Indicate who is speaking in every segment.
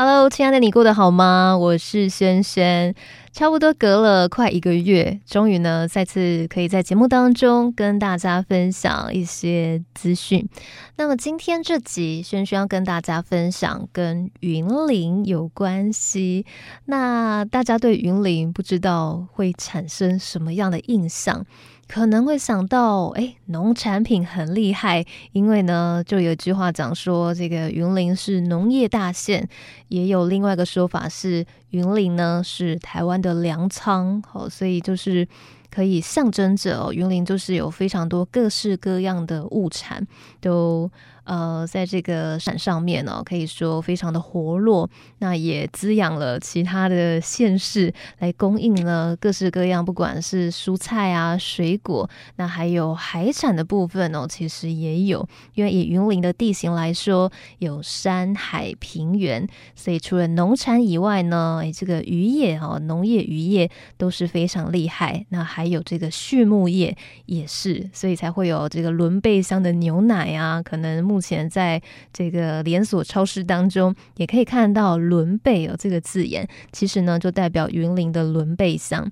Speaker 1: Hello，亲爱的你过得好吗？我是轩轩。差不多隔了快一个月，终于呢，再次可以在节目当中跟大家分享一些资讯。那么今天这集，轩轩要跟大家分享跟云林有关系。那大家对云林不知道会产生什么样的印象？可能会想到，哎，农产品很厉害，因为呢，就有一句话讲说，这个云林是农业大县，也有另外一个说法是，云林呢是台湾的粮仓，好，所以就是可以象征着哦，云林就是有非常多各式各样的物产都。呃，在这个山上面呢，可以说非常的活络，那也滋养了其他的县市，来供应了各式各样，不管是蔬菜啊、水果，那还有海产的部分哦，其实也有。因为以云林的地形来说，有山海平原，所以除了农产以外呢，诶，这个渔业哈，农业渔业都是非常厉害。那还还有这个畜牧业也是，所以才会有这个伦贝乡的牛奶啊，可能目前在这个连锁超市当中，也可以看到“伦贝”哦这个字眼，其实呢就代表云林的伦贝乡。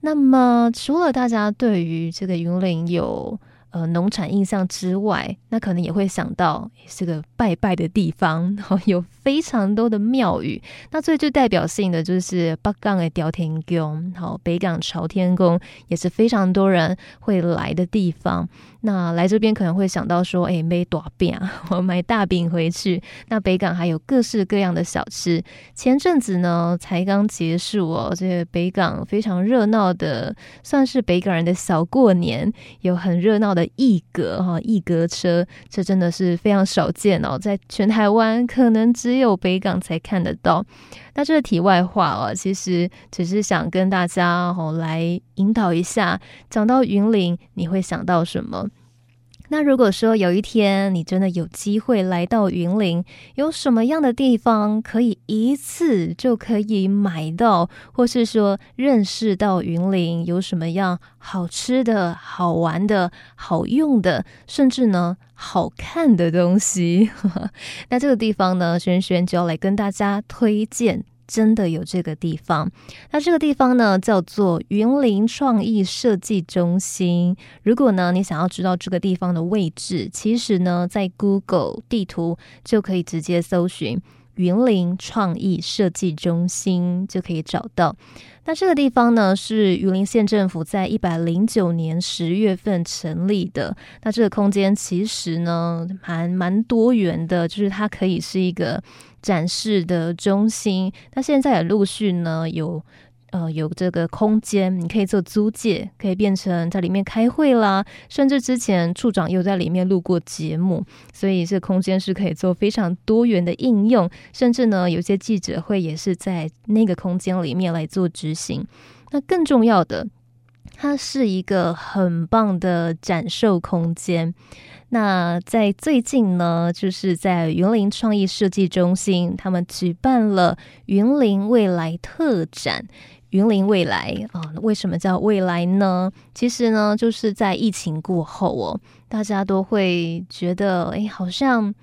Speaker 1: 那么，除了大家对于这个云林有呃，农产印象之外，那可能也会想到是个拜拜的地方，有非常多的庙宇。那最具代表性的就是北港的朝天宫，好，北港朝天宫也是非常多人会来的地方。那来这边可能会想到说，哎，买大饼，我买大饼回去。那北港还有各式各样的小吃。前阵子呢，才刚结束哦，这个北港非常热闹的，算是北港人的小过年，有很热闹的。异格哈异格车，这真的是非常少见哦，在全台湾可能只有北港才看得到。那这个题外话哦，其实只是想跟大家哦来引导一下，讲到云林，你会想到什么？那如果说有一天你真的有机会来到云林，有什么样的地方可以一次就可以买到，或是说认识到云林有什么样好吃的、好玩的、好用的，甚至呢好看的东西？那这个地方呢，轩轩就要来跟大家推荐。真的有这个地方，那这个地方呢叫做云林创意设计中心。如果呢你想要知道这个地方的位置，其实呢在 Google 地图就可以直接搜寻云林创意设计中心，就可以找到。那这个地方呢是云林县政府在一百零九年十月份成立的。那这个空间其实呢蛮蛮多元的，就是它可以是一个。展示的中心，那现在也陆续呢有呃有这个空间，你可以做租借，可以变成在里面开会啦，甚至之前处长又在里面录过节目，所以这空间是可以做非常多元的应用，甚至呢有些记者会也是在那个空间里面来做执行。那更重要的，它是一个很棒的展售空间。那在最近呢，就是在云林创意设计中心，他们举办了云林未来特展。云林未来啊，为什么叫未来呢？其实呢，就是在疫情过后哦，大家都会觉得，哎，好像。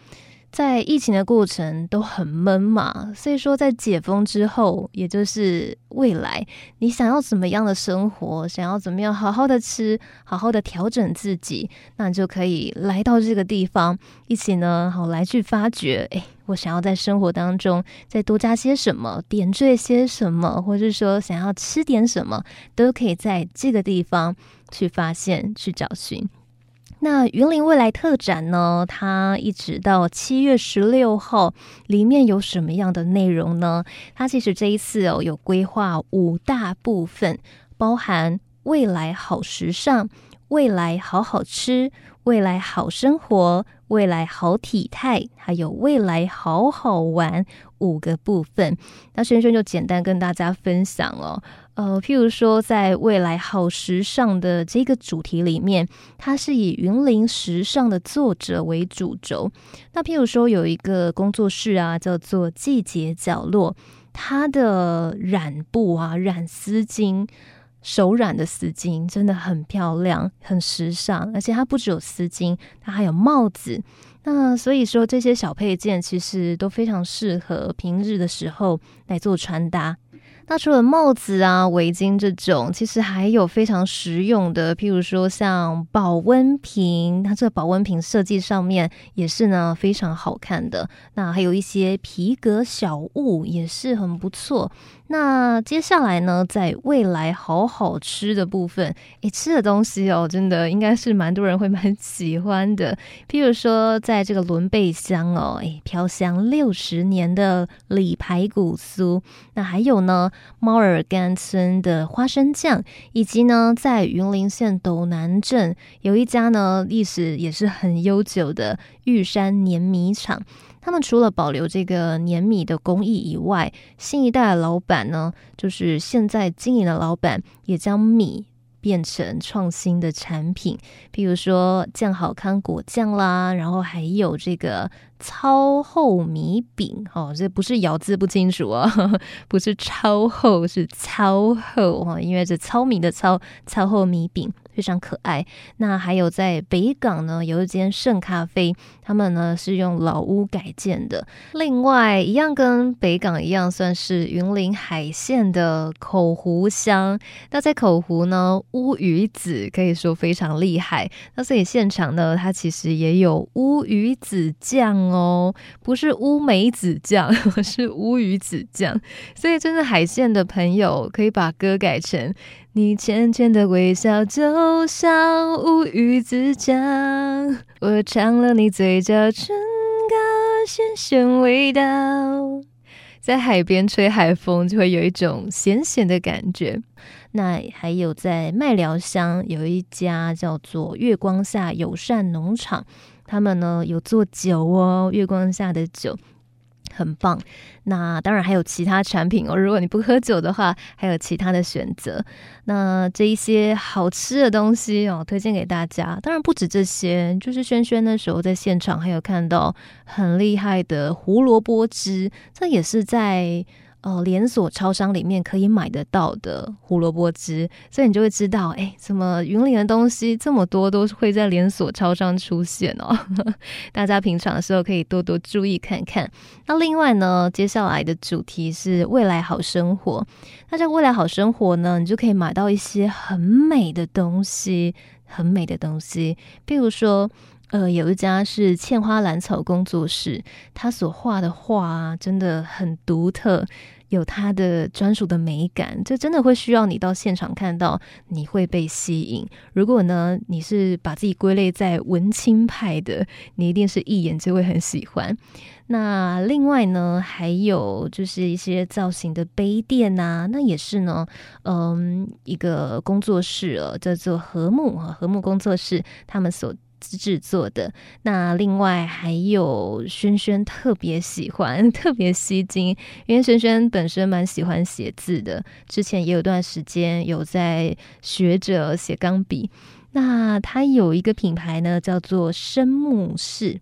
Speaker 1: 在疫情的过程都很闷嘛，所以说在解封之后，也就是未来，你想要怎么样的生活，想要怎么样好好的吃，好好的调整自己，那你就可以来到这个地方，一起呢，好来去发掘，诶，我想要在生活当中再多加些什么，点缀些什么，或者说想要吃点什么，都可以在这个地方去发现、去找寻。那云林未来特展呢？它一直到七月十六号，里面有什么样的内容呢？它其实这一次哦，有规划五大部分，包含未来好时尚、未来好好吃、未来好生活、未来好体态，还有未来好好玩五个部分。那轩轩就简单跟大家分享哦。呃，譬如说，在未来好时尚的这个主题里面，它是以云林时尚的作者为主轴。那譬如说，有一个工作室啊，叫做季节角落，它的染布啊，染丝巾。手染的丝巾真的很漂亮，很时尚，而且它不只有丝巾，它还有帽子。那所以说，这些小配件其实都非常适合平日的时候来做穿搭。那除了帽子啊、围巾这种，其实还有非常实用的，譬如说像保温瓶，它这个保温瓶设计上面也是呢非常好看的。那还有一些皮革小物也是很不错。那接下来呢，在未来好好吃的部分，诶，吃的东西哦，真的应该是蛮多人会蛮喜欢的。譬如说，在这个仑背乡哦，诶，飘香六十年的里排骨酥，那还有呢，猫耳干村的花生酱，以及呢，在云林县斗南镇有一家呢，历史也是很悠久的玉山碾米厂。他们除了保留这个碾米的工艺以外，新一代的老板呢，就是现在经营的老板，也将米变成创新的产品，比如说酱好康果酱啦，然后还有这个超厚米饼哦，这不是咬字不清楚哦，不是超厚，是超厚哦，因为这糙米的糙，糙厚米饼。非常可爱。那还有在北港呢，有一间圣咖啡，他们呢是用老屋改建的。另外一样跟北港一样，算是云林海线的口湖乡。那在口湖呢，乌鱼子可以说非常厉害。那所以现场呢，它其实也有乌鱼子酱哦，不是乌梅子酱，是乌鱼子酱。所以真的海鲜的朋友可以把歌改成。你浅浅的微笑，就像乌鱼子酱。我尝了你嘴角唇膏咸咸味道，在海边吹海风，就会有一种咸咸的感觉。那还有在麦寮乡有一家叫做月光下友善农场，他们呢有做酒哦，月光下的酒。很棒，那当然还有其他产品哦。如果你不喝酒的话，还有其他的选择。那这一些好吃的东西哦，推荐给大家。当然不止这些，就是轩轩那时候在现场还有看到很厉害的胡萝卜汁，这也是在。哦，连锁超商里面可以买得到的胡萝卜汁，所以你就会知道，哎，怎么云林的东西这么多都会在连锁超商出现哦？大家平常的时候可以多多注意看看。那另外呢，接下来的主题是未来好生活。那这未来好生活呢，你就可以买到一些很美的东西，很美的东西，比如说。呃，有一家是茜花兰草工作室，他所画的画啊，真的很独特，有他的专属的美感。这真的会需要你到现场看到，你会被吸引。如果呢，你是把自己归类在文青派的，你一定是一眼就会很喜欢。那另外呢，还有就是一些造型的杯垫呐、那也是呢，嗯，一个工作室哦，叫做和睦啊，和睦工作室，他们所。制作的。那另外还有轩轩特别喜欢，特别吸睛，因为轩轩本身蛮喜欢写字的，之前也有段时间有在学着写钢笔。那他有一个品牌呢，叫做生木室。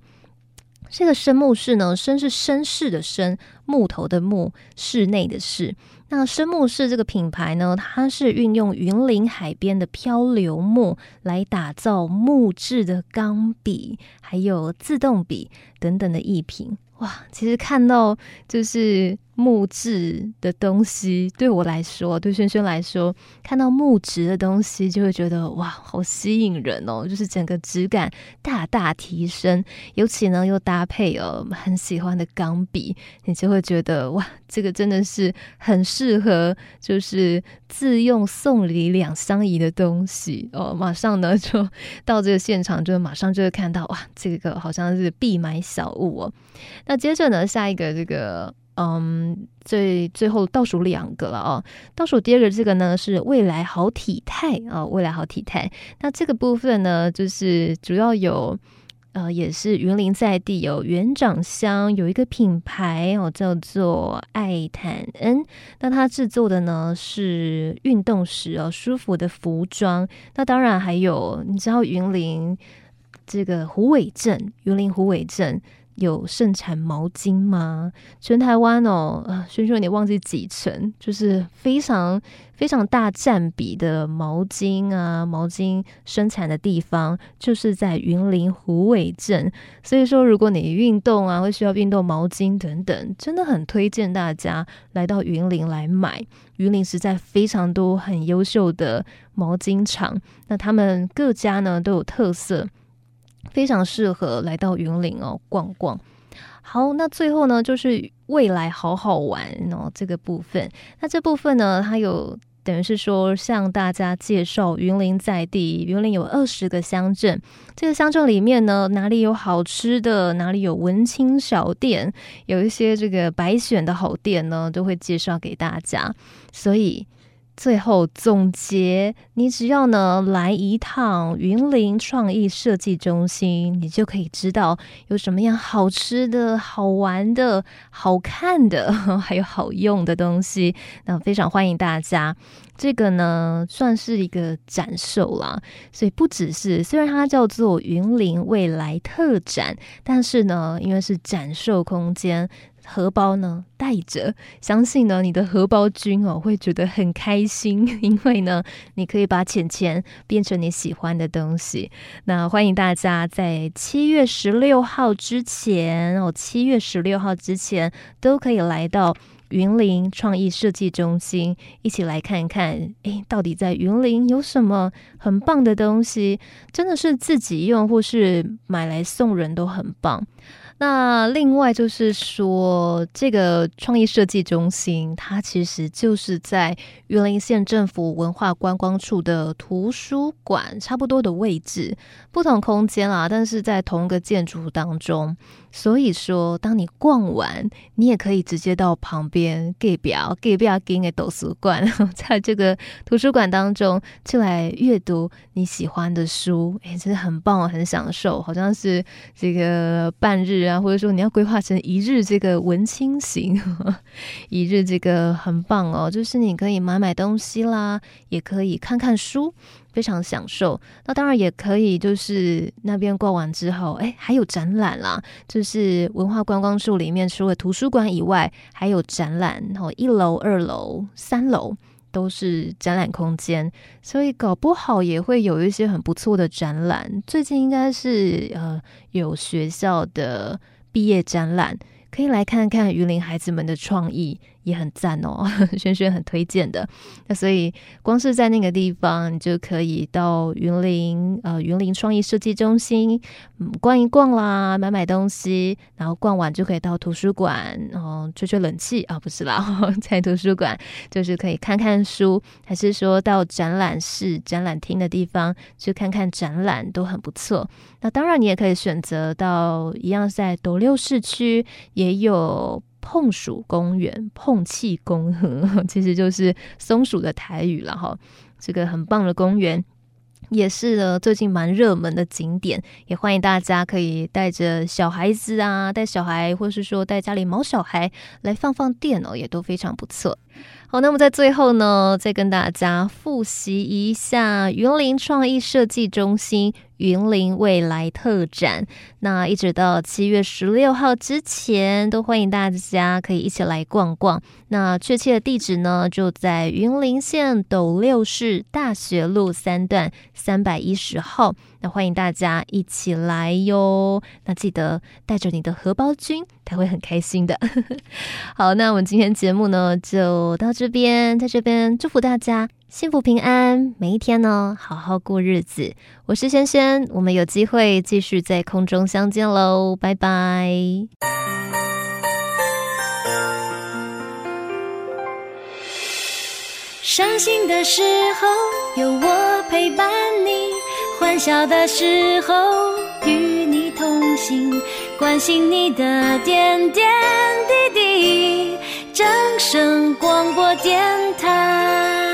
Speaker 1: 这个生木室呢，生是绅士的绅，木头的木，室内的室。那生木室这个品牌呢，它是运用云林海边的漂流木来打造木质的钢笔，还有自动笔等等的艺品。哇，其实看到就是。木质的东西对我来说，对轩轩来说，看到木质的东西就会觉得哇，好吸引人哦！就是整个质感大大提升，尤其呢又搭配哦很喜欢的钢笔，你就会觉得哇，这个真的是很适合，就是自用送礼两相宜的东西哦。马上呢就到这个现场，就马上就会看到哇，这个好像是必买小物哦。那接着呢，下一个这个。嗯，最最后倒数两个了哦。倒数第二个这个呢是未来好体态啊，未来好体态。那这个部分呢，就是主要有呃，也是云林在地有园长乡有一个品牌哦，叫做爱坦恩。那它制作的呢是运动时哦舒服的服装。那当然还有，你知道云林这个虎尾镇，云林虎尾镇。有盛产毛巾吗？全台湾哦，呃，轩轩有点忘记几成，就是非常非常大占比的毛巾啊，毛巾生产的地方就是在云林虎尾镇。所以说，如果你运动啊，会需要运动毛巾等等，真的很推荐大家来到云林来买。云林实在非常多很优秀的毛巾厂，那他们各家呢都有特色。非常适合来到云林哦逛逛。好，那最后呢，就是未来好好玩哦这个部分。那这部分呢，它有等于是说向大家介绍云林在地。云林有二十个乡镇，这个乡镇里面呢，哪里有好吃的，哪里有文青小店，有一些这个百选的好店呢，都会介绍给大家。所以。最后总结，你只要呢来一趟云林创意设计中心，你就可以知道有什么样好吃的、好玩的、好看的，还有好用的东西。那非常欢迎大家。这个呢算是一个展售啦，所以不只是虽然它叫做云林未来特展，但是呢，因为是展售空间。荷包呢带着，相信呢你的荷包君哦会觉得很开心，因为呢你可以把钱钱变成你喜欢的东西。那欢迎大家在七月十六号之前哦，七月十六号之前都可以来到云林创意设计中心，一起来看看，诶，到底在云林有什么很棒的东西？真的是自己用或是买来送人都很棒。那另外就是说，这个创意设计中心，它其实就是在云林县政府文化观光处的图书馆差不多的位置，不同空间啊，但是在同一个建筑当中。所以说，当你逛完，你也可以直接到旁边隔壁隔壁给你的图书馆，在这个图书馆当中去来阅读你喜欢的书，哎，真的很棒，很享受，好像是这个半日啊，或者说你要规划成一日这个文青行，一日这个很棒哦，就是你可以买买东西啦，也可以看看书。非常享受，那当然也可以，就是那边逛完之后，哎，还有展览啦。就是文化观光处里面除了图书馆以外，还有展览，然后一楼、二楼、三楼都是展览空间，所以搞不好也会有一些很不错的展览。最近应该是呃有学校的毕业展览，可以来看看榆林孩子们的创意。也很赞哦，轩轩很推荐的。那所以光是在那个地方，你就可以到云林呃云林创意设计中心，嗯，逛一逛啦，买买东西，然后逛完就可以到图书馆，然后吹吹冷气啊，不是啦，在图书馆就是可以看看书，还是说到展览室、展览厅的地方去看看展览都很不错。那当然，你也可以选择到一样在斗六市区也有。碰鼠公园，碰气公园，其实就是松鼠的台语了哈。这个很棒的公园，也是呢最近蛮热门的景点，也欢迎大家可以带着小孩子啊，带小孩，或是说带家里毛小孩来放放电哦，也都非常不错。好，那么在最后呢，再跟大家复习一下云林创意设计中心。云林未来特展，那一直到七月十六号之前，都欢迎大家可以一起来逛逛。那确切的地址呢，就在云林县斗六市大学路三段三百一十号。那欢迎大家一起来哟。那记得带着你的荷包君，他会很开心的。好，那我们今天节目呢，就到这边，在这边祝福大家。幸福平安，每一天呢，好好过日子。我是萱萱，我们有机会继续在空中相见喽，拜拜。
Speaker 2: 伤心的时候有我陪伴你，欢笑的时候与你同行，关心你的点点滴滴。掌声广播电台。